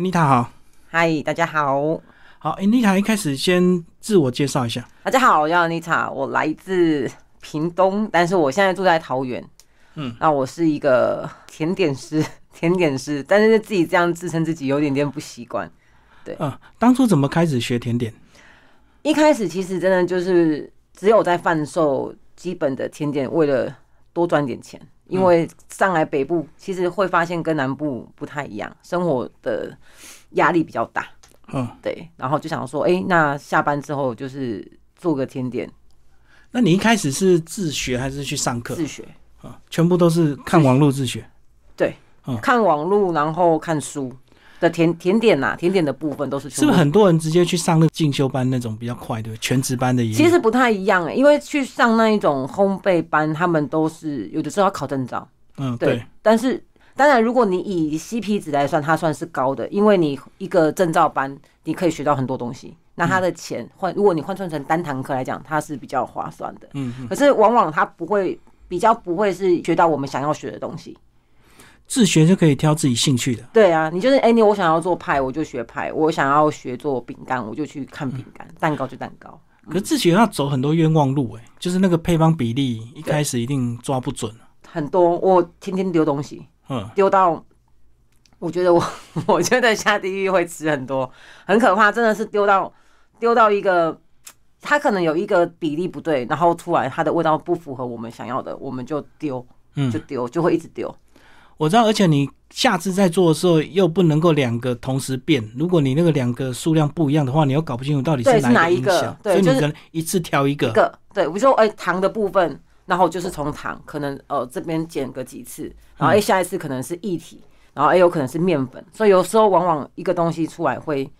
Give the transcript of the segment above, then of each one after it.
Anita 好，嗨，大家好，好，Anita 一开始先自我介绍一下。大家好，我叫 Anita，我来自屏东，但是我现在住在桃园。嗯，那我是一个甜点师，甜点师，但是自己这样自称自己有点点不习惯。对，嗯，当初怎么开始学甜点？一开始其实真的就是只有在贩售基本的甜点，为了多赚点钱。因为上来北部，其实会发现跟南部不太一样，生活的压力比较大。嗯，对，然后就想说，哎，那下班之后就是做个甜点。那你一开始是自学还是去上课？自学啊，全部都是看网络自学。对，看网络，然后看书。的甜甜点呐，甜点的部分都是是不是很多人直接去上那进修班那种比较快的全职班的？其实不太一样哎，因为去上那一种烘焙班，他们都是有的时候要考证照。嗯，对。但是当然，如果你以 CP 值来算，它算是高的，因为你一个证照班，你可以学到很多东西。那它的钱换，如果你换算成单堂课来讲，它是比较划算的。嗯嗯。可是往往它不会比较不会是学到我们想要学的东西。自学就可以挑自己兴趣的。对啊，你就是哎，你我想要做派，我就学派；我想要学做饼干，我就去看饼干；蛋糕就蛋糕。可是自学要走很多冤枉路哎，就是那个配方比例一开始一定抓不准。很多，我天天丢东西，嗯，丢到我觉得我 我觉得下地狱会吃很多，很可怕，真的是丢到丢到一个，它可能有一个比例不对，然后突然它的味道不符合我们想要的，我们就丢，嗯，就丢，就会一直丢。我知道，而且你下次在做的时候又不能够两个同时变。如果你那个两个数量不一样的话，你又搞不清楚到底是哪一个。对，所以你可能一次挑一个。个对，比如说哎糖的部分，然后就是从糖可能呃这边减个几次，然后哎下一次可能是液体，然后哎有可能是面粉。所以有时候往往一个东西出来会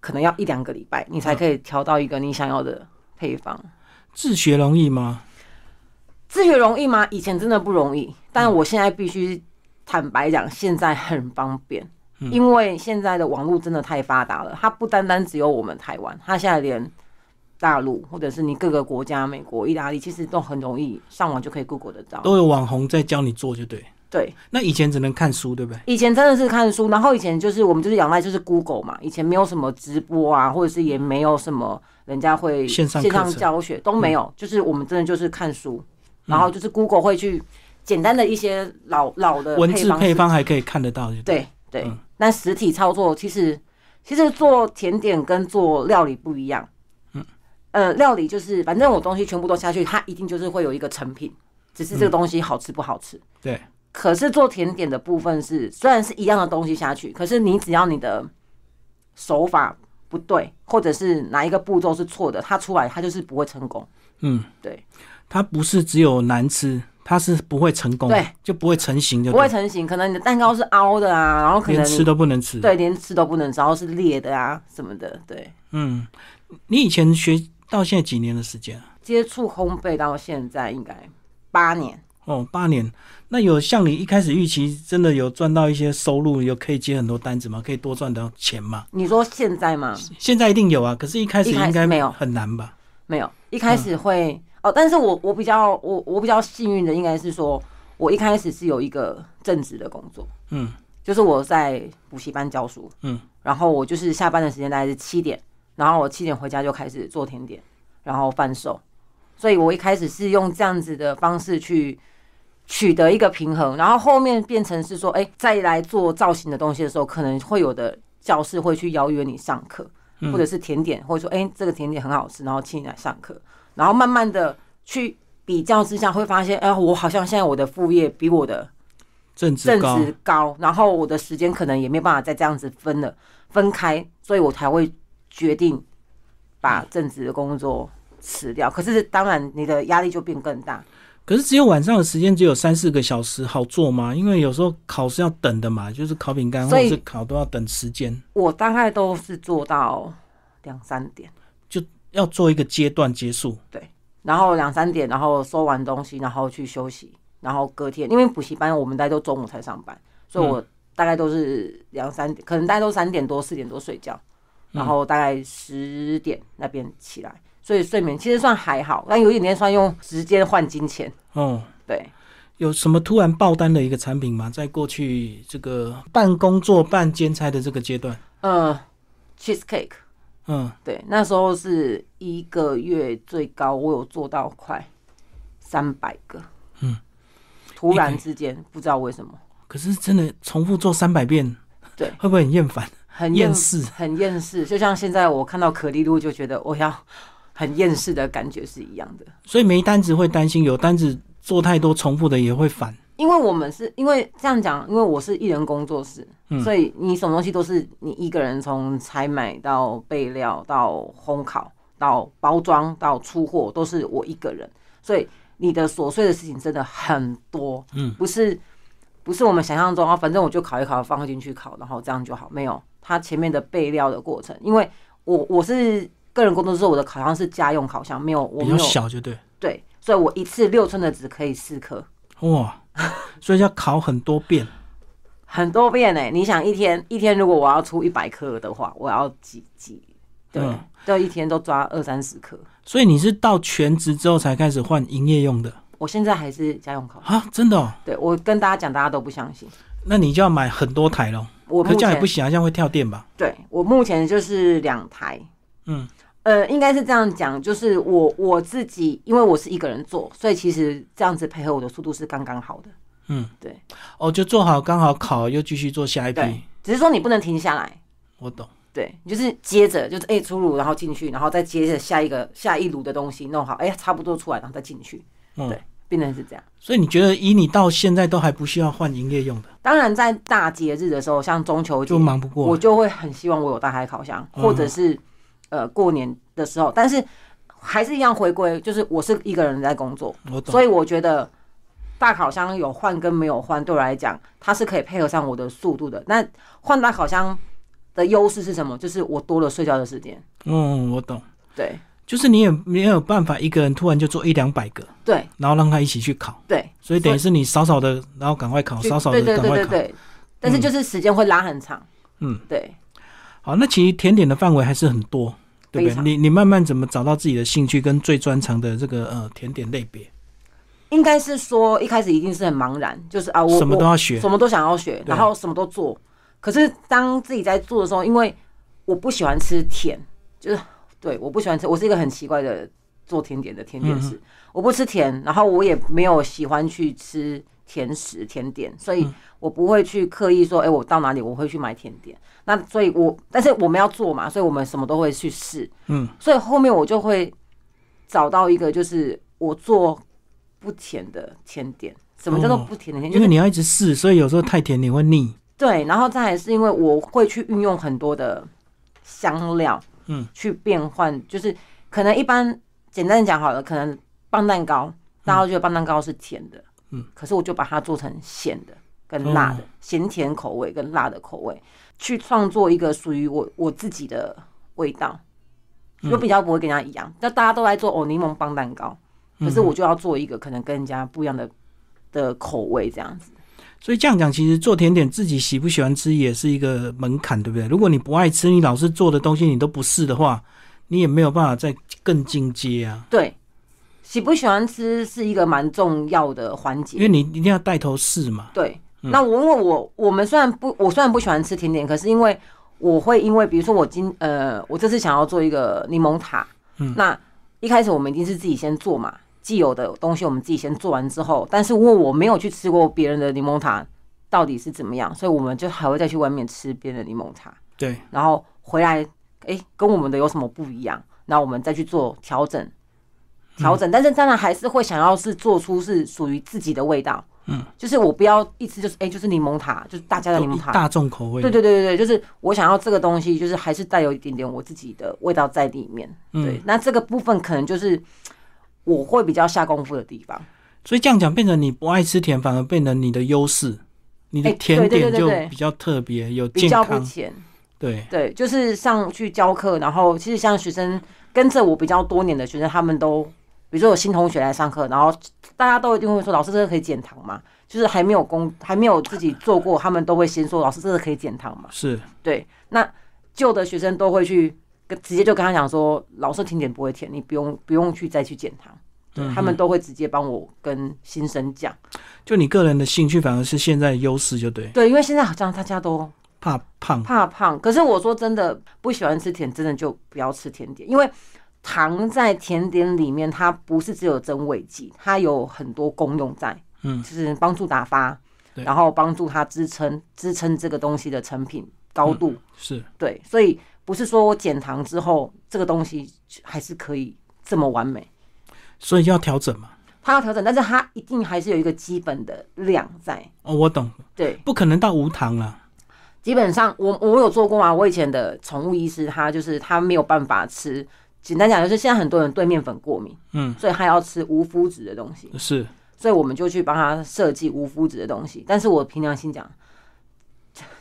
可能要一两个礼拜，你才可以调到一个你想要的配方。自学容易吗？自学容易吗？以前真的不容易，但我现在必须坦白讲，现在很方便，因为现在的网络真的太发达了。它不单单只有我们台湾，它现在连大陆或者是你各个国家，美国、意大利，其实都很容易上网就可以 Google 得到，都有网红在教你做，就对。对，那以前只能看书，对不对？以前真的是看书，然后以前就是我们就是仰赖就是 Google 嘛，以前没有什么直播啊，或者是也没有什么人家会线上线上教学都没有，就是我们真的就是看书。然后就是 Google 会去简单的一些老老的文字配方还可以看得到，对对。但实体操作其实其实做甜点跟做料理不一样。嗯呃，料理就是反正我东西全部都下去，它一定就是会有一个成品，只是这个东西好吃不好吃。对。可是做甜点的部分是虽然是一样的东西下去，可是你只要你的手法不对，或者是哪一个步骤是错的，它出来它就是不会成功。嗯，对。它不是只有难吃，它是不会成功，对，就不会成型，就不会成型。可能你的蛋糕是凹的啊，然后可能连吃都不能吃，对，连吃都不能吃，然后是裂的啊什么的，对。嗯，你以前学到现在几年的时间啊？接触烘焙到现在应该八年。哦，八年。那有像你一开始预期，真的有赚到一些收入，有可以接很多单子吗？可以多赚到钱吗？你说现在吗？现在一定有啊，可是一开始应该没有，很难吧？没有，一开始会。哦，但是我我比较我我比较幸运的应该是说，我一开始是有一个正职的工作，嗯，就是我在补习班教书，嗯，然后我就是下班的时间大概是七点，然后我七点回家就开始做甜点，然后贩售，所以我一开始是用这样子的方式去取得一个平衡，然后后面变成是说，哎，再来做造型的东西的时候，可能会有的教室会去邀约你上课，或者是甜点，或者说，哎，这个甜点很好吃，然后请你来上课。然后慢慢的去比较之下，会发现，哎，我好像现在我的副业比我的正职高，然后我的时间可能也没办法再这样子分了分开，所以我才会决定把正职的工作辞掉。可是当然，你的压力就变更大。可是只有晚上的时间只有三四个小时，好做吗？因为有时候考试要等的嘛，就是烤饼干或者是烤都要等时间。我大概都是做到两三点。要做一个阶段结束，对，然后两三点，然后收完东西，然后去休息，然后隔天，因为补习班我们大家都中午才上班，所以我大概都是两三点，可能大家都三点多四点多睡觉，然后大概十点那边起来，所以睡眠其实算还好，但有一点点算用时间换金钱。哦，对，有什么突然爆单的一个产品吗？在过去这个半工作半兼差的这个阶段，呃，cheese cake，嗯，对，那时候是一个月最高，我有做到快三百个，嗯，突然之间不知道为什么，可是真的重复做三百遍，对，会不会很厌烦？很厌世，很厌世，就像现在我看到可丽露就觉得我要很厌世的感觉是一样的。所以没单子会担心，有单子做太多重复的也会烦。因为我们是因为这样讲，因为我是艺人工作室，所以你什么东西都是你一个人从采买到备料到烘烤到包装到出货都是我一个人，所以你的琐碎的事情真的很多。嗯，不是不是我们想象中啊，反正我就烤一烤放进去烤，然后这样就好，没有。它前面的备料的过程，因为我我是个人工作室，我的烤箱是家用烤箱，没有我没有小就对对，所以我一次六寸的纸可以四颗哇，所以要烤很多遍，很多遍呢。你想一天一天如果我要出一百颗的话，我要几几对，就一天都抓二三十颗。所以你是到全职之后才开始换营业用的？我现在还是家用烤啊，真的？对我跟大家讲，大家都不相信。那你就要买很多台喽。我可这样也不行啊，这样会跳电吧？对我目前就是两台，嗯，呃，应该是这样讲，就是我我自己，因为我是一个人做，所以其实这样子配合我的速度是刚刚好的。嗯，对，哦，就做好刚好烤，又继续做下一批。只是说你不能停下来。我懂。对，你就是接着就是哎出炉，然后进去，然后再接着下一个下一炉的东西弄好，哎，差不多出来，然后再进去。对。变成是这样，所以你觉得以你到现在都还不需要换营业用的？当然，在大节日的时候，像中秋节就忙不过，我就会很希望我有大海烤箱，或者是呃过年的时候，但是还是一样回归，就是我是一个人在工作，所以我觉得大烤箱有换跟没有换，对我来讲，它是可以配合上我的速度的。那换大烤箱的优势是什么？就是我多了睡觉的时间。嗯，我懂。对。就是你也没有办法一个人突然就做一两百个，对，然后让他一起去考，对，所以等于是你少少的，然后赶快考，少少的赶快烤，但是就是时间会拉很长，嗯，对。好，那其实甜点的范围还是很多，对不对？你你慢慢怎么找到自己的兴趣跟最专长的这个呃甜点类别？应该是说一开始一定是很茫然，就是啊，我什么都要学，什么都想要学，然后什么都做。可是当自己在做的时候，因为我不喜欢吃甜，就是。对，我不喜欢吃，我是一个很奇怪的做甜点的甜点师，我不吃甜，然后我也没有喜欢去吃甜食甜点，所以我不会去刻意说，哎，我到哪里我会去买甜点。那所以，我但是我们要做嘛，所以我们什么都会去试，嗯，所以后面我就会找到一个，就是我做不甜的甜点。什么叫做不甜的甜点？因为你要一直试，所以有时候太甜你会腻。对，然后再来是因为我会去运用很多的香料。嗯，去变换就是可能一般简单讲好了，可能棒蛋糕，大家觉得棒蛋糕是甜的，嗯，可是我就把它做成咸的跟辣的，咸甜口味跟辣的口味，去创作一个属于我我自己的味道，就比较不会跟人家一样。那大家都在做哦柠檬棒蛋糕，可是我就要做一个可能跟人家不一样的的口味这样子。所以这样讲，其实做甜点自己喜不喜欢吃也是一个门槛，对不对？如果你不爱吃，你老是做的东西你都不试的话，你也没有办法再更进阶啊。对，喜不喜欢吃是一个蛮重要的环节，因为你一定要带头试嘛。对，那我因为我我们虽然不，我虽然不喜欢吃甜点，可是因为我会因为比如说我今呃，我这次想要做一个柠檬塔，嗯，那一开始我们一定是自己先做嘛。既有的东西我们自己先做完之后，但是因为我没有去吃过别人的柠檬塔到底是怎么样，所以我们就还会再去外面吃别人的柠檬塔。对，然后回来，哎，跟我们的有什么不一样？那我们再去做调整，调整。但是当然还是会想要是做出是属于自己的味道。嗯，就是我不要一吃就是哎，就是柠檬塔，就是大家的柠檬塔，大众口味。对对对对对，就是我想要这个东西，就是还是带有一点点我自己的味道在里面。对，那这个部分可能就是。我会比较下功夫的地方，所以这样讲变成你不爱吃甜，反而变成你的优势。你的甜点就比较特别，有比较不甜。对对，就是上去教课，然后其实像学生跟着我比较多年的学生，他们都比如说有新同学来上课，然后大家都一定会说：“老师，这个可以减糖吗？”就是还没有工还没有自己做过，他们都会先说：“老师，这个可以减糖吗？”是对。那旧的学生都会去。跟直接就跟他讲说，老师甜点不会甜，你不用不用去再去减糖。他们都会直接帮我跟新生讲。就你个人的兴趣反而是现在优势，就对。对，因为现在好像大家都怕胖，怕胖。可是我说真的，不喜欢吃甜，真的就不要吃甜点，因为糖在甜点里面，它不是只有增味剂，它有很多功用在。嗯，就是帮助打发，然后帮助它支撑支撑这个东西的成品高度。是对，所以不是说我减糖之后，这个东西还是可以这么完美。所以要调整嘛？它要调整，但是它一定还是有一个基本的量在。哦，我懂。对，不可能到无糖了。基本上，我我有做过啊。我以前的宠物医师，他就是他没有办法吃。简单讲，就是现在很多人对面粉过敏，嗯，所以他要吃无麸质的东西。是。所以我们就去帮他设计无麸质的东西，但是我凭良心讲，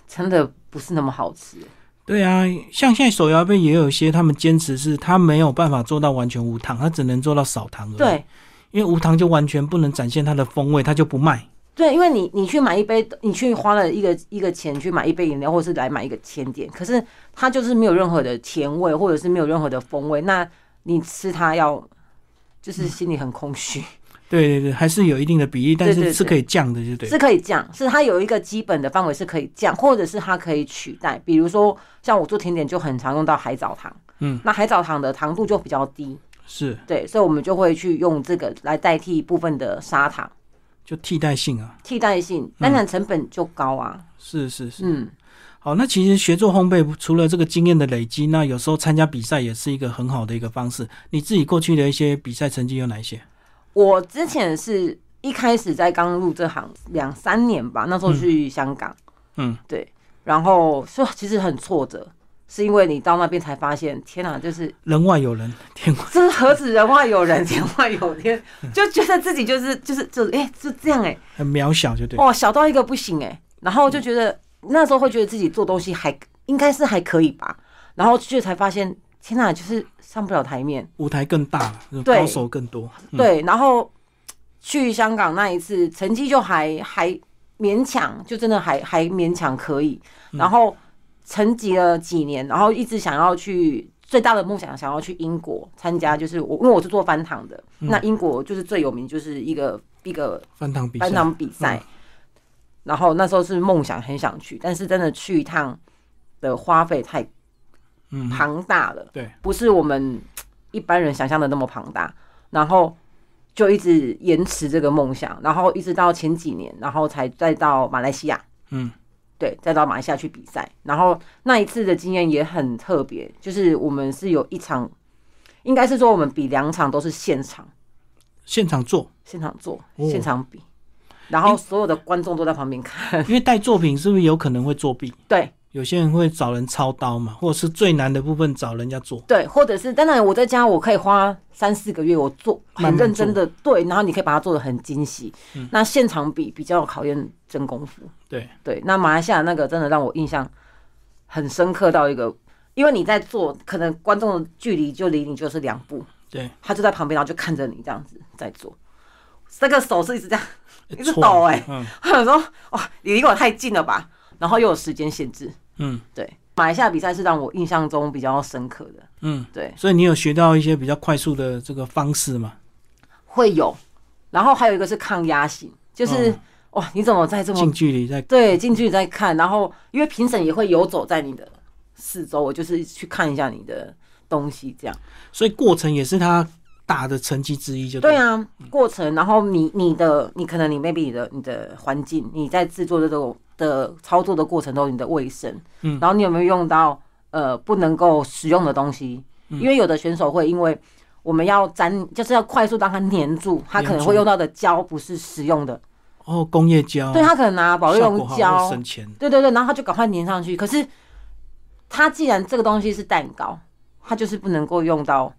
真的不是那么好吃。对啊，像现在手摇杯也有一些，他们坚持是他没有办法做到完全无糖，他只能做到少糖而已。对，因为无糖就完全不能展现它的风味，他就不卖。对，因为你你去买一杯，你去花了一个一个钱去买一杯饮料，或者是来买一个甜点，可是它就是没有任何的甜味，或者是没有任何的风味，那你吃它要就是心里很空虚。对对对，还是有一定的比例，但是是可以降的，就对。是可以降，是它有一个基本的范围是可以降，或者是它可以取代。比如说，像我做甜点就很常用到海藻糖，嗯，那海藻糖的糖度就比较低，是对，所以我们就会去用这个来代替部分的砂糖，就替代性啊，替代性，当然成本就高啊。是是是，嗯，好，那其实学做烘焙，除了这个经验的累积，那有时候参加比赛也是一个很好的一个方式。你自己过去的一些比赛成绩有哪一些？我之前是一开始在刚入这行两三年吧，那时候去香港，嗯，对，然后说其实很挫折，是因为你到那边才发现，天哪，就是人外有人，天外这是何止人外有人，天外有天，就觉得自己就是就是就哎就这样哎，很渺小就对，哦，小到一个不行哎，然后就觉得那时候会觉得自己做东西还应该是还可以吧，然后去才发现。天哪，就是上不了台面，舞台更大，高手更多。对，然后去香港那一次，成绩就还还勉强，就真的还还勉强可以。然后沉寂了几年，然后一直想要去最大的梦想，想要去英国参加，就是我因为我是做翻糖的，那英国就是最有名，就是一个一个翻糖比翻糖比赛。然后那时候是梦想，很想去，但是真的去一趟的花费太。庞大了，对，不是我们一般人想象的那么庞大，然后就一直延迟这个梦想，然后一直到前几年，然后才再到马来西亚，嗯，对，再到马来西亚去比赛，然后那一次的经验也很特别，就是我们是有一场，应该是说我们比两场都是现场，现场做，现场做，现场比，然后所有的观众都在旁边看，因为带作品是不是有可能会作弊？对。有些人会找人操刀嘛，或者是最难的部分找人家做。对，或者是当然我在家我可以花三四个月，我做很认真的对，然后你可以把它做的很精细。那现场比比较考验真功夫。对。对，那马来西亚那个真的让我印象很深刻到一个，因为你在做，可能观众的距离就离你就是两步，对，他就在旁边，然后就看着你这样子在做，这个手是一直这样一直抖哎，我想说哇，你离我太近了吧，然后又有时间限制。嗯，对，马来西亚比赛是让我印象中比较深刻的。嗯，对，所以你有学到一些比较快速的这个方式吗？会有，然后还有一个是抗压性，就是哇，你怎么在这么近距离在对近距离在看，然后因为评审也会游走在你的四周，我就是去看一下你的东西，这样，所以过程也是他打的成绩之一，就对啊，过程，然后你你的你可能你 maybe 你的你的环境，你在制作的这种。的操作的过程中，你的卫生，嗯，然后你有没有用到呃不能够使用的东西？因为有的选手会因为我们要粘，就是要快速让它粘住，他可能会用到的胶不是实用的。哦，工业胶，对他可能拿保用胶，省钱，对对对，然后他就赶快粘上去。可是他既然这个东西是蛋糕，他就是不能够用到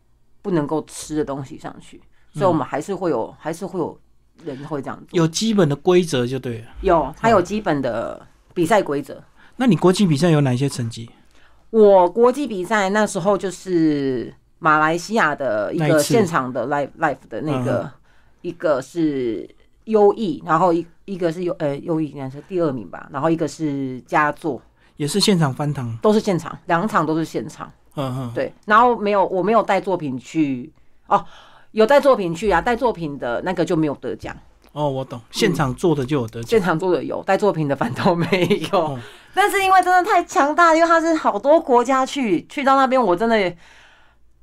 不能够吃的东西上去，所以我们还是会有，还是会有。人会这样做，有基本的规则就对了。有，它有基本的比赛规则。那你国际比赛有哪些成绩？我国际比赛那时候就是马来西亚的一个现场的 live live 的那个，一个是优异，然后一一个是优呃优异应该是第二名吧，然后一个是佳作，也是现场翻糖，都是现场，两场都是现场。嗯嗯，对，然后没有我没有带作品去哦。有带作品去啊，带作品的那个就没有得奖。哦，我懂，现场做的就有得奖。现场做的有，带作品的反倒没有。但是因为真的太强大，因为他是好多国家去，去到那边我真的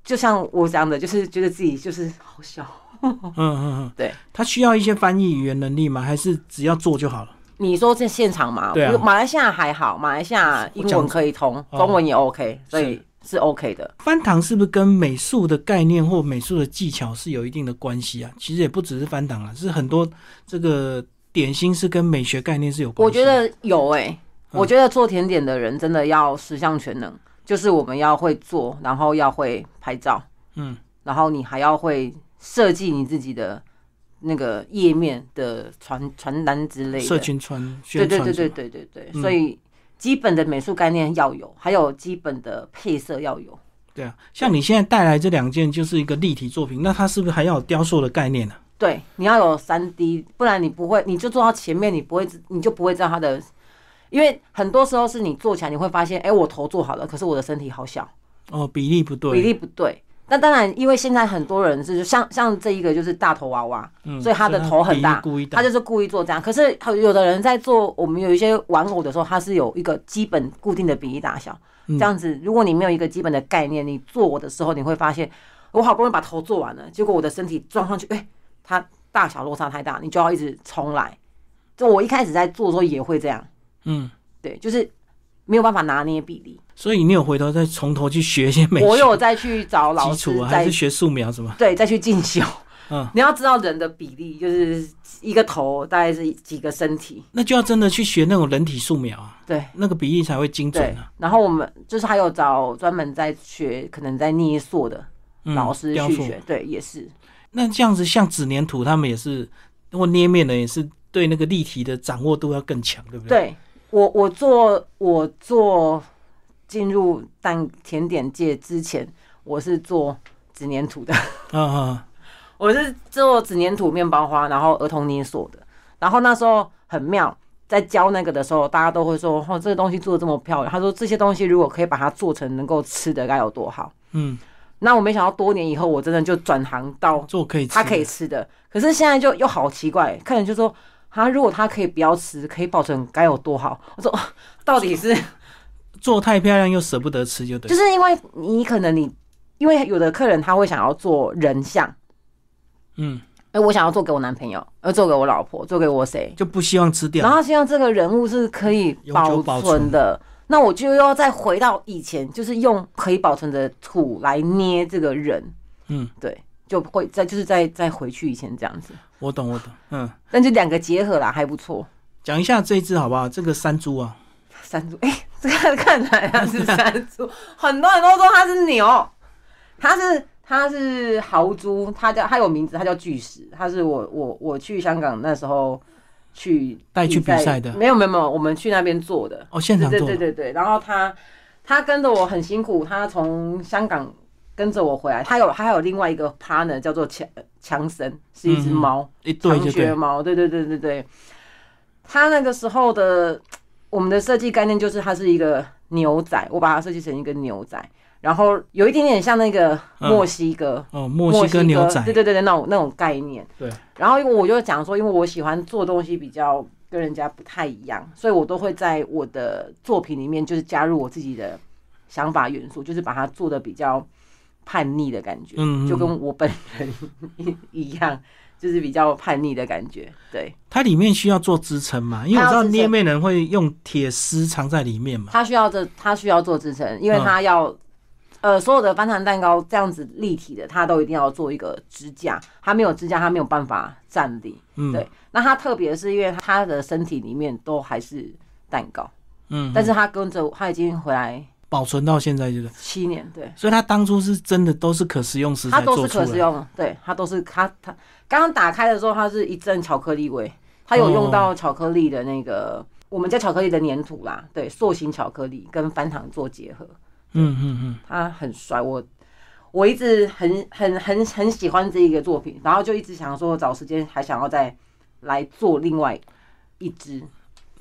就像我讲的，就是觉得自己就是好小。嗯嗯嗯，对。他需要一些翻译语言能力吗？还是只要做就好了？你说在现场吗？对啊。马来西亚还好，马来西亚英文可以通，中文也 OK，所以。是 OK 的，翻糖是不是跟美术的概念或美术的技巧是有一定的关系啊？其实也不只是翻糖啊，是很多这个点心是跟美学概念是有关系。我觉得有诶，我觉得做甜点的人真的要十项全能，就是我们要会做，然后要会拍照，嗯，然后你还要会设计你自己的那个页面的传传单之类的，社群传对对对对对对对，所以。基本的美术概念要有，还有基本的配色要有。对啊，像你现在带来这两件就是一个立体作品，那它是不是还要有雕塑的概念呢？对，你要有三 D，不然你不会，你就做到前面，你不会，你就不会知道它的。因为很多时候是你做起来，你会发现，哎，我头做好了，可是我的身体好小。哦，比例不对，比例不对。那当然，因为现在很多人是像像这一个就是大头娃娃，所以他的头很大，他就是故意做这样。可是有的人在做我们有一些玩偶的时候，它是有一个基本固定的比例大小，这样子。如果你没有一个基本的概念，你做我的时候，你会发现我好不容易把头做完了，结果我的身体装上去，哎，它大小落差太大，你就要一直重来。就我一开始在做的时候也会这样，嗯，对，就是没有办法拿捏比例。所以你有回头再从头去学一些美，我有再去找老师，还是学素描什么？对，再去进修。嗯，你要知道人的比例，就是一个头大概是几个身体，那就要真的去学那种人体素描啊。对，那个比例才会精准啊。然后我们就是还有找专门在学，可能在捏塑的老师去学。对，也是。那这样子，像纸粘土，他们也是，或捏面的也是，对那个立体的掌握度要更强，对不对？对我，我做，我做。进入蛋甜点界之前，我是做纸粘土的。嗯 嗯，我是做纸粘土面包花，然后儿童捏塑的。然后那时候很妙，在教那个的时候，大家都会说：“哦，这个东西做的这么漂亮。”他说：“这些东西如果可以把它做成能够吃的，该有多好。”嗯，那我没想到多年以后，我真的就转行到做可以他可以吃的。可是现在就又好奇怪，客人就说：“他如果他可以不要吃，可以保存，该有多好？”我说：“ 到底是？”做太漂亮又舍不得吃，就对。就是因为你可能你，因为有的客人他会想要做人像，嗯，哎，我想要做给我男朋友，要做给我老婆，做给我谁，就不希望吃掉。然后希望这个人物是可以保存的，那我就要再回到以前，就是用可以保存的土来捏这个人，嗯，对，就会再就是再再回去以前这样子。我懂，我懂，嗯，但就两个结合啦，还不错。讲一下这一只好不好？这个山猪啊。山猪，哎，这个看起来像是山猪，很多人都说它是牛，它是它是豪猪，它叫它有名字，它叫巨石，它是我我我去香港那时候去带去比赛的，没有没有没有，我们去那边做的哦，现场做，对对对对，然后他他跟着我很辛苦，他从香港跟着我回来，他有他还有另外一个 partner 叫做强强森，是一只猫，长血猫，对对对对对，他那个时候的。我们的设计概念就是它是一个牛仔，我把它设计成一个牛仔，然后有一点点像那个墨西哥哦，墨西哥牛仔，对对对对，那种那种概念。对。然后我就讲说，因为我喜欢做东西比较跟人家不太一样，所以我都会在我的作品里面就是加入我自己的想法元素，就是把它做的比较叛逆的感觉，嗯，就跟我本人一样。就是比较叛逆的感觉，对。它里面需要做支撑嘛？因为我知道捏面人会用铁丝藏在里面嘛。它需要这，它需要做支撑，因为它要，呃，所有的翻糖蛋糕这样子立体的，它都一定要做一个支架。它没有支架，它没有办法站立。嗯，对。那它特别是因为它的身体里面都还是蛋糕，嗯，但是它跟着它已经回来。保存到现在就是。七年，对，所以它当初是真的都是可食用食材它都是可食用，对，它都是它它刚刚打开的时候，它是一阵巧克力味，它有用到巧克力的那个我们叫巧克力的粘土啦，对，塑形巧克力跟翻糖做结合，嗯嗯嗯，它很帅，我我一直很很很很喜欢这一个作品，然后就一直想说找时间还想要再来做另外一只。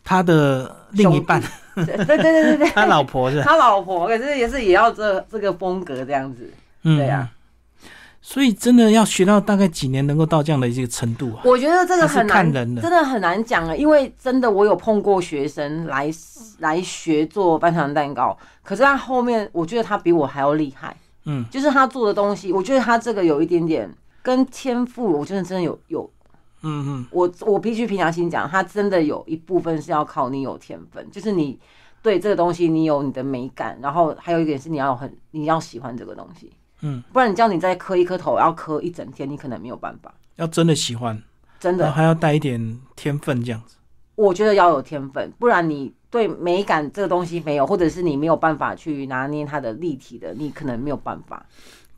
他的另一半，对对对对对，他老婆是，他老婆，可是也是也要这这个风格这样子，对呀。所以真的要学到大概几年能够到这样的一个程度啊？我觉得这个很难，真的很难讲啊。因为真的我有碰过学生来来学做半糖蛋糕，可是他后面我觉得他比我还要厉害。嗯，就是他做的东西，我觉得他这个有一点点跟天赋，我觉得真的有有。嗯嗯，我我必须平常心讲，它真的有一部分是要靠你有天分，就是你对这个东西你有你的美感，然后还有一点是你要很你要喜欢这个东西。嗯，不然你叫你再磕一磕头，要磕一整天，你可能没有办法。要真的喜欢，真的还要带一点天分这样子。我觉得要有天分，不然你对美感这个东西没有，或者是你没有办法去拿捏它的立体的，你可能没有办法。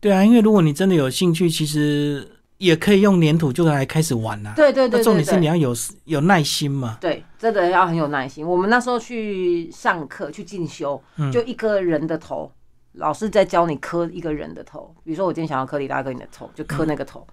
对啊，因为如果你真的有兴趣，其实也可以用粘土就来开始玩啦。对对对，重点是你要有有耐心嘛。对，真的要很有耐心。我们那时候去上课去进修，就一个人的头。老师在教你磕一个人的头，比如说我今天想要磕李大哥你的头，就磕那个头。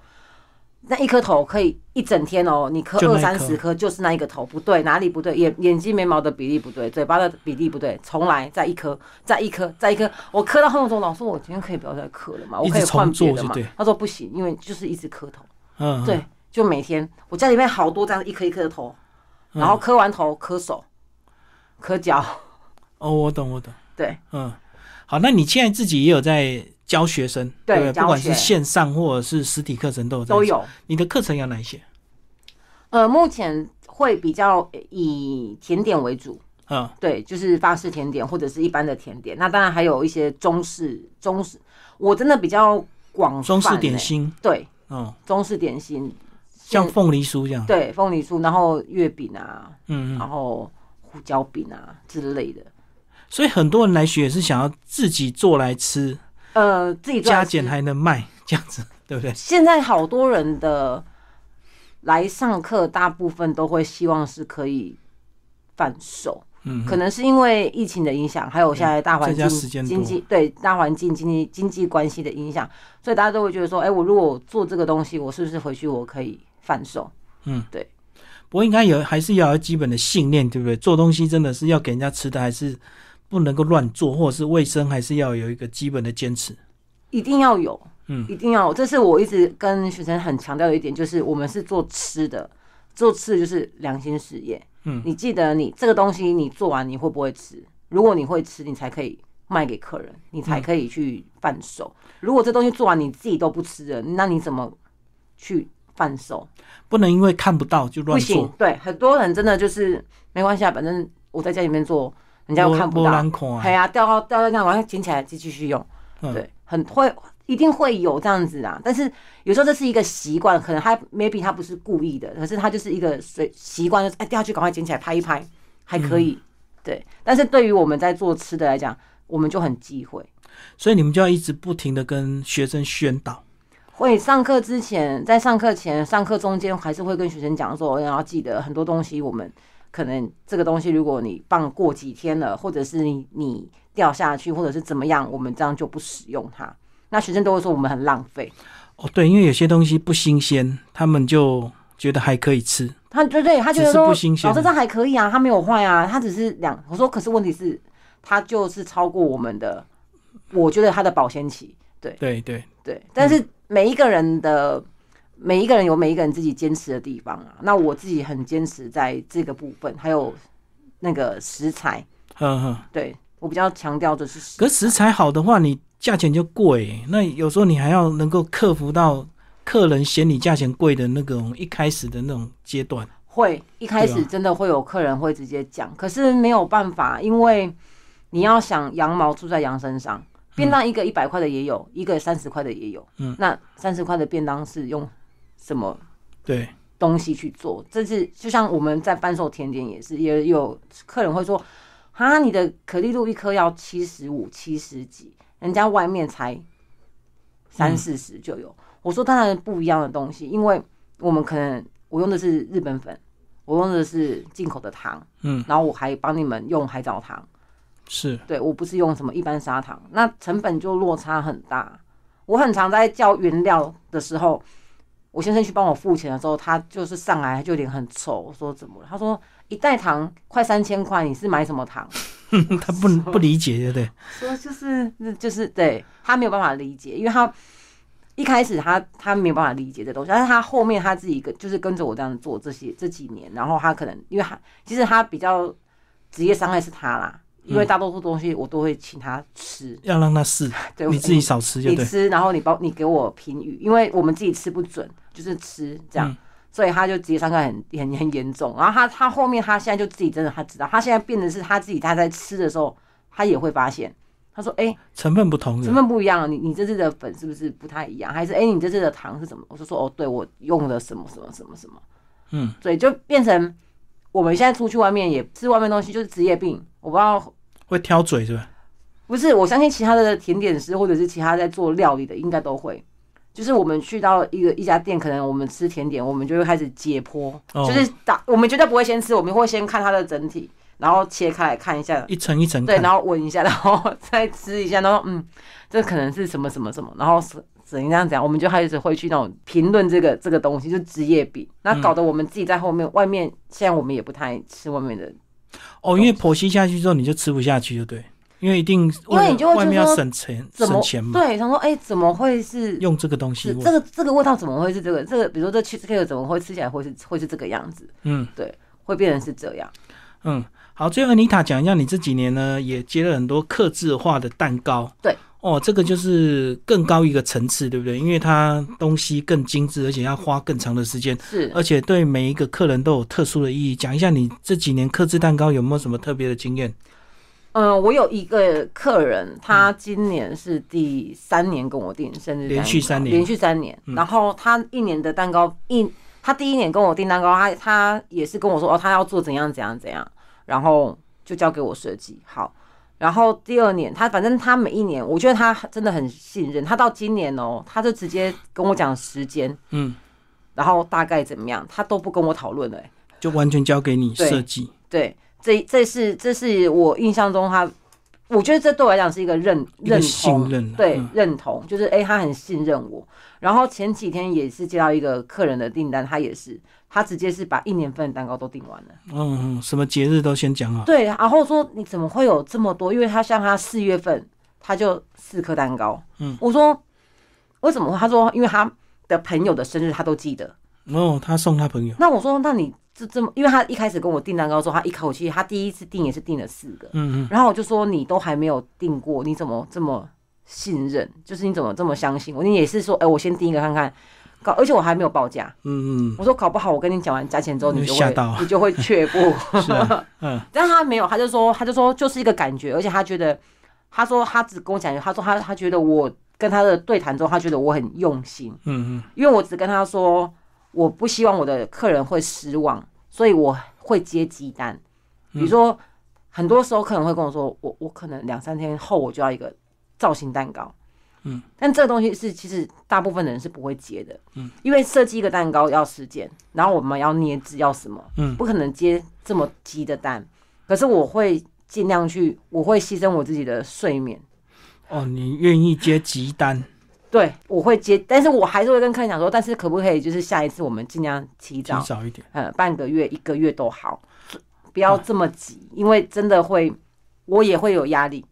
那一颗头可以一整天哦，你磕二三十颗就是那一个头，不对，哪里不对？眼眼睛眉毛的比例不对，嘴巴的比例不对，重来，再一颗，再一颗，再一颗。我磕到后面说，老师，我今天可以不要再磕了嘛？我可以换别的嘛？他说不行，因为就是一直磕头。嗯，对，就每天我家里面好多这样一颗一颗的头，然后磕完头磕手，磕脚。哦，我懂，我懂。对，嗯。好，那你现在自己也有在教学生，对不管是线上或者是实体课程，都有都有。你的课程有哪一些？呃，目前会比较以甜点为主，嗯，对，就是法式甜点或者是一般的甜点。那当然还有一些中式，中式我真的比较广中式点心，对，嗯，中式点心，像凤梨酥这样，对，凤梨酥，然后月饼啊，嗯，然后胡椒饼啊之类的。所以很多人来学也是想要自己做来吃，呃，自己加减还能卖这样子，对不对？现在好多人的来上课，大部分都会希望是可以贩售，嗯，可能是因为疫情的影响，还有现在大环境经济对大环境经济经济关系的影响，所以大家都会觉得说，哎，我如果做这个东西，我是不是回去我可以贩售？嗯，对。不过应该有还是要有基本的信念，对不对？做东西真的是要给人家吃的，还是？不能够乱做，或者是卫生，还是要有一个基本的坚持。一定要有，嗯，一定要。这是我一直跟学生很强调的一点，就是我们是做吃的，做吃的就是良心事业。嗯，你记得你这个东西你做完你会不会吃？如果你会吃，你才可以卖给客人，你才可以去贩售。如果这东西做完你自己都不吃的，那你怎么去贩售？不能因为看不到就乱做。对，很多人真的就是没关系啊，反正我在家里面做。人家又看不到，对啊，掉到掉到那，往上捡起来就继续用，对，很会一定会有这样子啊。但是有时候这是一个习惯，可能他 maybe 他不是故意的，可是他就是一个随习惯，就是哎掉下去赶快捡起来拍一拍，还可以，对。但是对于我们在做吃的来讲，我们就很忌讳，所以你们就要一直不停的跟学生宣导。会上课之前，在上课前、上课中间，还是会跟学生讲说，要记得很多东西我们。可能这个东西，如果你放过几天了，或者是你你掉下去，或者是怎么样，我们这样就不使用它。那学生都会说我们很浪费。哦，对，因为有些东西不新鲜，他们就觉得还可以吃。他对对，他觉得说老师这还可以啊，它没有坏啊，它只是两。我说可是问题是，它就是超过我们的，我觉得它的保鲜期。对对对对，但是每一个人的。每一个人有每一个人自己坚持的地方啊，那我自己很坚持在这个部分，还有那个食材，嗯哼，对我比较强调的是，可食材好的话，你价钱就贵，那有时候你还要能够克服到客人嫌你价钱贵的那种一开始的那种阶段，会一开始真的会有客人会直接讲，可是没有办法，因为你要想羊毛出在羊身上，便当一个一百块的也有，一个三十块的也有，嗯，那三十块的便当是用。什么对东西去做？这是就像我们在贩售甜点也是，也有客人会说：“啊，你的可丽露一颗要七十五、七十几，人家外面才三四十就有。”我说：“当然不一样的东西，因为我们可能我用的是日本粉，我用的是进口的糖，嗯，然后我还帮你们用海藻糖，是对我不是用什么一般砂糖，那成本就落差很大。我很常在叫原料的时候。”我先生去帮我付钱的时候，他就是上来就脸很臭。我说怎么了？他说一袋糖快三千块，你是买什么糖？他不不理解，对不对？说就是就是对他没有办法理解，因为他一开始他他没有办法理解这东西，但是他后面他自己跟就是跟着我这样做这些这几年，然后他可能因为他其实他比较职业伤害是他啦，因为大多数东西我都会请他吃，要让他试，对你自己少吃就对。你吃，然后你包你给我评语，因为我们自己吃不准，就是吃这样，所以他就职业伤害很很很严重。然后他他后面他现在就自己真的他知道，他现在变的是他自己他在吃的时候，他也会发现。他说：“哎，成分不同，成分不一样。你你这次的粉是不是不太一样？还是哎，你这次的糖是什么？”我就说：“哦，对我用了什么什么什么什么。”嗯，所以就变成我们现在出去外面也吃外面东西，就是职业病。我不知道会挑嘴是吧？不是，我相信其他的甜点师或者是其他在做料理的，应该都会。就是我们去到一个一家店，可能我们吃甜点，我们就会开始解剖，就是打，我们绝对不会先吃，我们会先看它的整体。然后切开来看一下，一层一层对，然后闻一下，然后再吃一下，然后嗯，这可能是什么什么什么，然后是怎样怎样，我们就开始会去那种评论这个 这个东西，就职业病，那搞得我们自己在后面外面，现在我们也不太吃外面的。哦，因为剖析下去之后你就吃不下去，就对，因为一定因为你就会外面要省钱省钱嘛，对，想说哎，怎么会是用这个东西？这个这个味道怎么会是这个？这个比如说这 cheese cake 怎么会吃起来会是会是这个样子？嗯，对，会变成是这样，嗯。好，最后妮塔讲一下，你这几年呢也接了很多刻制化的蛋糕。对，哦，这个就是更高一个层次，对不对？因为它东西更精致，而且要花更长的时间。是，而且对每一个客人都有特殊的意义。讲一下你这几年刻制蛋糕有没有什么特别的经验？嗯，我有一个客人，他今年是第三年跟我订生日，连续三年，连续三年。然后他一年的蛋糕一，他第一年跟我订蛋糕，他他也是跟我说，哦，他要做怎样怎样怎样。然后就交给我设计好，然后第二年他反正他每一年，我觉得他真的很信任他。到今年哦，他就直接跟我讲时间，嗯，然后大概怎么样，他都不跟我讨论了，就完全交给你设计。对，这这是这是我印象中他，我觉得这对我来讲是一个认认同，对认同，就是哎，他很信任我。然后前几天也是接到一个客人的订单，他也是。他直接是把一年份的蛋糕都订完了。嗯嗯，什么节日都先讲好。对，然后说你怎么会有这么多？因为他像他四月份他就四颗蛋糕。嗯，我说为什么？他说因为他的朋友的生日他都记得。哦，他送他朋友。那我说那你这这么？因为他一开始跟我订蛋糕的时候，他一口气他第一次订也是订了四个。嗯嗯。然后我就说你都还没有订过，你怎么这么信任？就是你怎么这么相信我？你也是说，哎，我先订一个看看。搞，而且我还没有报价。嗯嗯，我说搞不好，我跟你讲完价钱之后，你就会你就会却步。嗯，但他没有，他就说，他就说就是一个感觉，而且他觉得，他说他只跟我讲，他说他他觉得我跟他的对谈中，他觉得我很用心。嗯嗯，因为我只跟他说，我不希望我的客人会失望，所以我会接鸡单。比如说，很多时候客人会跟我说，我我可能两三天后我就要一个造型蛋糕。嗯，但这个东西是其实大部分的人是不会接的，嗯，因为设计一个蛋糕要时间，然后我们要捏制要什么，嗯，不可能接这么急的单。可是我会尽量去，我会牺牲我自己的睡眠。哦，你愿意接急单？对，我会接，但是我还是会跟客人讲说，但是可不可以就是下一次我们尽量提早，提早一点，呃，半个月、一个月都好，不要这么急，因为真的会，我也会有压力。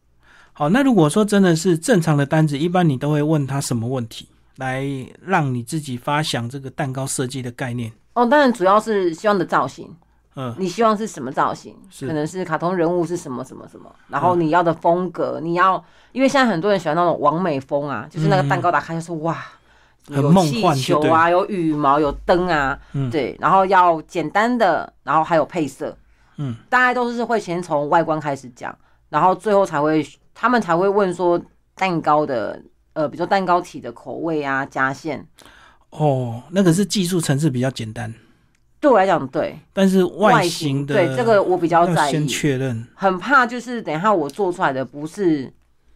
好，那如果说真的是正常的单子，一般你都会问他什么问题，来让你自己发想这个蛋糕设计的概念？哦，当然主要是希望的造型，嗯，你希望是什么造型？可能是卡通人物是什么什么什么，然后你要的风格，你要，因为现在很多人喜欢那种完美风啊，就是那个蛋糕打开就是哇，很梦幻，球啊，有羽毛，有灯啊，对，然后要简单的，然后还有配色，嗯，大家都是会先从外观开始讲，然后最后才会。他们才会问说蛋糕的，呃，比如说蛋糕体的口味啊，加馅。哦，那个是技术层次比较简单。对我来讲，对。但是外形的，对这个我比较在意。先确认。很怕就是等一下我做出来的不是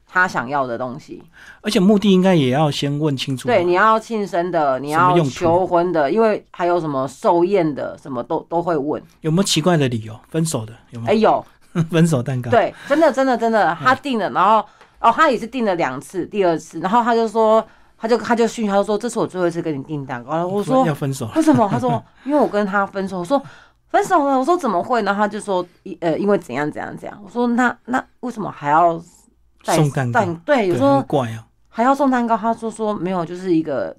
他想要的东西。而且目的应该也要先问清楚。对，你要庆生的，你要求婚的，因为还有什么寿宴的，什么都都会问。有没有奇怪的理由？分手的有没有？哎有。分手蛋糕，对，真的真的真的，他订了，然后哦，他也是订了两次，第二次，然后他就说，他就他就训，他就说，这是我最后一次跟你订蛋糕，我说要分手，为什么？他说，因为我跟他分手，我说分手了，我说怎么会？呢他就说，呃，因为怎样怎样怎样，我说那那为什么还要送蛋糕？对，有时候怪啊，还要送蛋糕？他说说没有，就是一个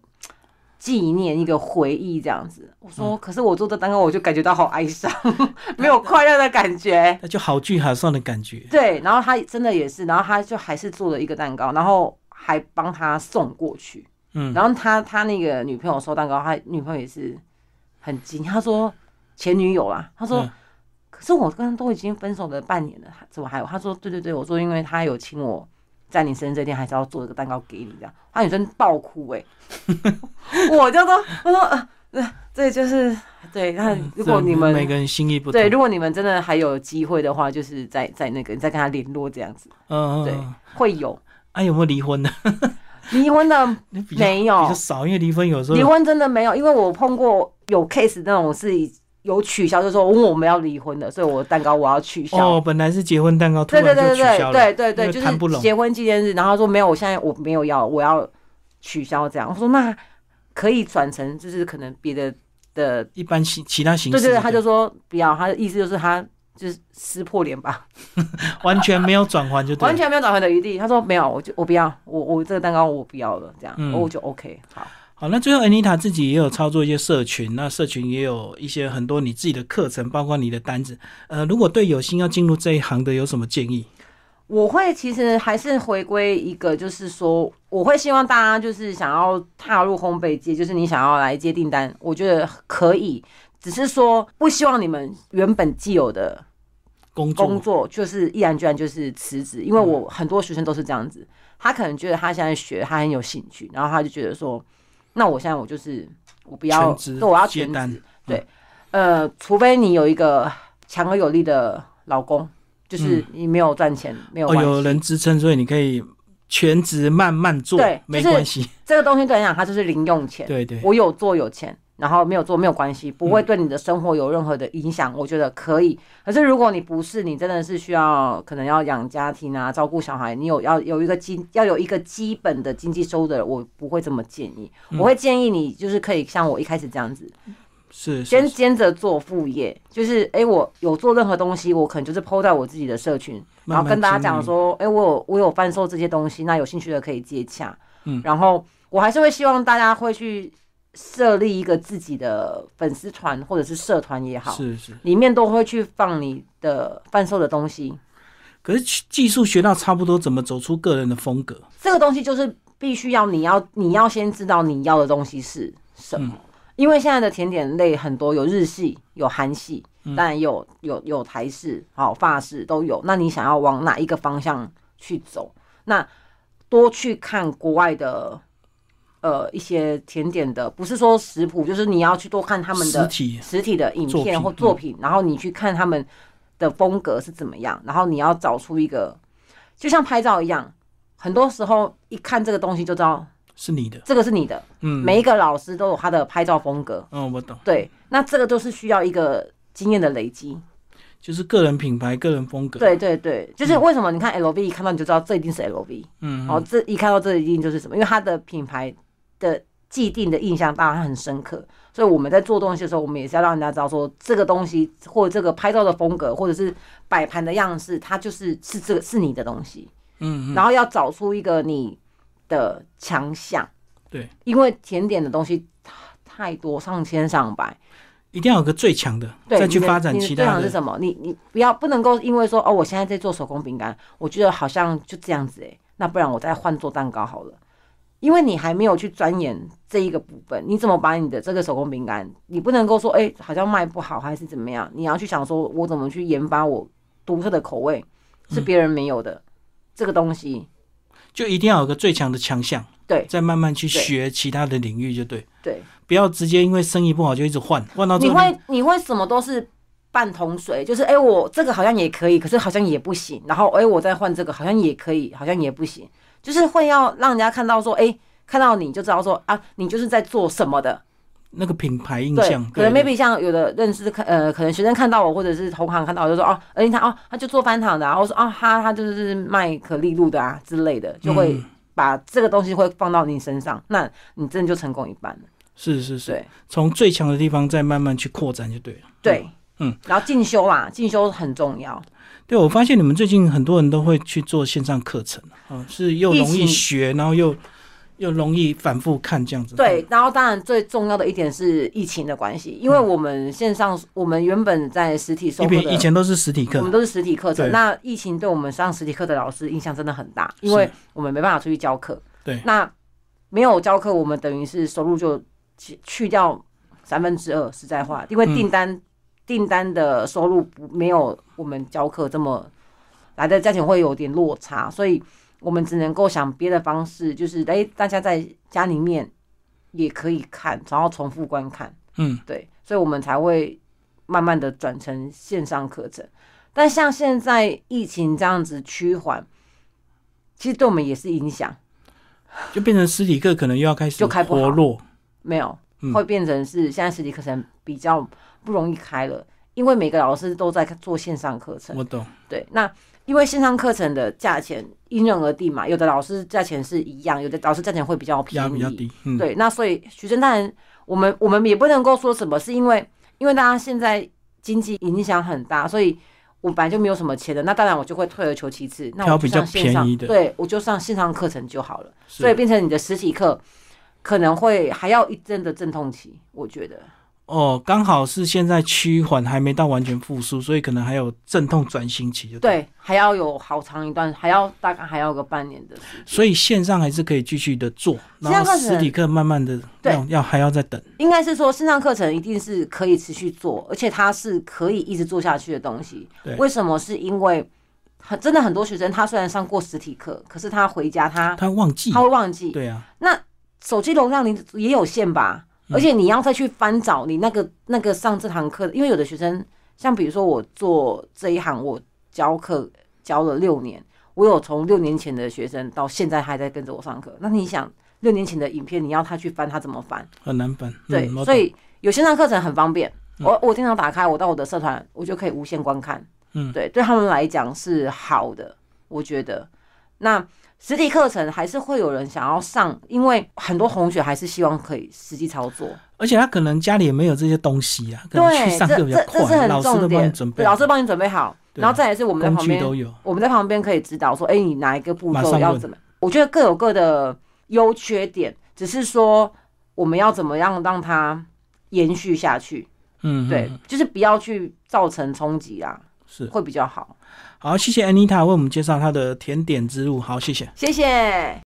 纪念，一个回忆这样子。我说，可是我做的蛋糕，我就感觉到好哀伤，没有快乐的感觉，那就好聚好散的感觉。对，然后他真的也是，然后他就还是做了一个蛋糕，然后还帮他送过去。嗯，然后他他那个女朋友收蛋糕，他女朋友也是很惊，他说前女友啦，他说，可是我跟他都已经分手了半年了，怎么还有？他说，对对对，我说因为他有请我。在你生日这天，还是要做一个蛋糕给你，这样，他女生爆哭哎，我就说，我说呃，这就是对，那如果你们每个人心意不对，如果你们真的还有机会的话，就是在在那个你再跟他联络这样子，嗯，对，会有。啊，有没有离婚的？离婚的 没有，比较少，因为离婚有时候离婚真的没有，因为我碰过有 case 那种是。有取消，就说问我们要离婚的，所以我蛋糕我要取消。哦，本来是结婚蛋糕，突然就取消了。对对对对，就是结婚纪念日，然后说没有，我现在我没有要，我要取消这样。我说那可以转成就是可能别的的一般形其他形式。对对，他就说不要，他的意思就是他就是撕破脸吧，完全没有转换就完全没有转换的余地。他说没有，我就我不要，我我这个蛋糕我不要了，这样我就 OK 好。好，那最后 Anita 自己也有操作一些社群，那社群也有一些很多你自己的课程，包括你的单子。呃，如果对有心要进入这一行的有什么建议？我会其实还是回归一个，就是说，我会希望大家就是想要踏入烘焙界，就是你想要来接订单，我觉得可以，只是说不希望你们原本既有的工工作就是毅然决然就是辞职，因为我很多学生都是这样子，他可能觉得他现在学他很有兴趣，然后他就觉得说。那我现在我就是我不要，对，我要全职。对，呃，除非你有一个强而有力的老公，就是你没有赚钱，没有有人支撑，所以你可以全职慢慢做，对，没关系。这个东西对你讲，它就是零用钱。对对，我有做有钱。然后没有做没有关系，不会对你的生活有任何的影响，我觉得可以。可是如果你不是，你真的是需要可能要养家庭啊，照顾小孩，你有要有一个基要有一个基本的经济收入的，我不会这么建议。我会建议你就是可以像我一开始这样子，是先兼着做副业，就是哎，我有做任何东西，我可能就是抛在我自己的社群，然后跟大家讲说，哎，我有我有贩售这些东西，那有兴趣的可以接洽。嗯，然后我还是会希望大家会去。设立一个自己的粉丝团或者是社团也好，是是，里面都会去放你的贩售的东西。可是技术学到差不多，怎么走出个人的风格？这个东西就是必须要你要你要先知道你要的东西是什么。因为现在的甜点类很多，有日系，有韩系，当然有有有台式，好法式都有。那你想要往哪一个方向去走？那多去看国外的。呃，一些甜点的，不是说食谱，就是你要去多看他们的实体。实体的影片或作品，然后你去看他们的风格是怎么样，然后你要找出一个，就像拍照一样，很多时候一看这个东西就知道是你的，这个是你的，嗯，每一个老师都有他的拍照风格，嗯，我懂，对，那这个都是需要一个经验的累积，就是个人品牌、个人风格，对对对，就是为什么你看 LV 一看到你就知道这一定是 LV，嗯，哦，这一看到这一定就是什么，因为它的品牌。的既定的印象当然很深刻，所以我们在做东西的时候，我们也是要让人家知道说，这个东西或者这个拍照的风格，或者是摆盘的样式，它就是是这个是你的东西。嗯，然后要找出一个你的强项。对，因为甜点的东西太多，上千上百，一定要有个最强的，再去发展其他的。最强是什么？你你不要不能够因为说哦，我现在在做手工饼干，我觉得好像就这样子哎，那不然我再换做蛋糕好了。因为你还没有去钻研这一个部分，你怎么把你的这个手工饼干，你不能够说，哎，好像卖不好还是怎么样？你要去想说，我怎么去研发我独特的口味，是别人没有的这个东西，就一定要有个最强的强项，对，再慢慢去学其他的领域就对，对，不要直接因为生意不好就一直换，换到你会你会什么都是半桶水，就是哎，我这个好像也可以，可是好像也不行，然后哎，我再换这个好像也可以，好像也不行。就是会要让人家看到说，哎，看到你就知道说啊，你就是在做什么的，那个品牌印象。可能 maybe 像有的认识看，呃，可能学生看到我，或者是同行看到我，就说哦，而且他哦，他就做翻糖的，然后说啊，他他就是卖可丽露的啊之类的，就会把这个东西会放到你身上，那你真的就成功一半了。是是是，从最强的地方再慢慢去扩展就对了。对，嗯，然后进修啦，进修很重要。对，我发现你们最近很多人都会去做线上课程，嗯，是又容易学，然后又又容易反复看这样子。对，然后当然最重要的一点是疫情的关系，因为我们线上，我们原本在实体授课，以前都是实体课，我们都是实体课程。那疫情对我们上实体课的老师影响真的很大，因为我们没办法出去教课。对，那没有教课，我们等于是收入就去去掉三分之二，实在话，因为订单。订单的收入不没有我们教课这么来的价钱会有点落差，所以我们只能够想别的方式，就是哎，大家在家里面也可以看，然后重复观看，嗯，对，所以我们才会慢慢的转成线上课程。但像现在疫情这样子趋缓，其实对我们也是影响，就变成实体课可能又要开始就开活络，没有，会变成是现在实体课程比较。不容易开了，因为每个老师都在做线上课程。我懂。对，那因为线上课程的价钱因人而定嘛，有的老师价钱是一样，有的老师价钱会比较便宜，比较低。对，那所以学生当然，我们我们也不能够说什么，是因为因为大家现在经济影响很大，所以我本来就没有什么钱的，那当然我就会退而求其次，那我比较便宜的，对我就上线上课程就好了。所以变成你的实体课可能会还要一阵的阵痛期，我觉得。哦，刚好是现在趋缓，还没到完全复苏，所以可能还有阵痛转型期，就对，还要有好长一段，还要大概还要个半年的。所以线上还是可以继续的做，然后实体课慢慢的要要还要再等。应该是说线上课程一定是可以持续做，而且它是可以一直做下去的东西。为什么？是因为很真的很多学生，他虽然上过实体课，可是他回家他他忘记，他会忘记。对啊，那手机容量你也有限吧？而且你要再去翻找你那个那个上这堂课，因为有的学生，像比如说我做这一行，我教课教了六年，我有从六年前的学生到现在还在跟着我上课。那你想，六年前的影片，你要他去翻，他怎么翻？很难翻。对，所以有线上课程很方便，我我经常打开，我到我的社团，我就可以无限观看。嗯，对，对他们来讲是好的，我觉得。那实体课程还是会有人想要上，因为很多同学还是希望可以实际操作，而且他可能家里也没有这些东西啊，对，这这这是很重点。老师帮你准备好，然后再来是我们在旁边，我们在旁边可以指导说，哎，你哪一个步骤要怎么？我觉得各有各的优缺点，只是说我们要怎么样让它延续下去。嗯，对，就是不要去造成冲击啊，是会比较好。好，谢谢 Anita 为我们介绍她的甜点之路。好，谢谢，谢谢。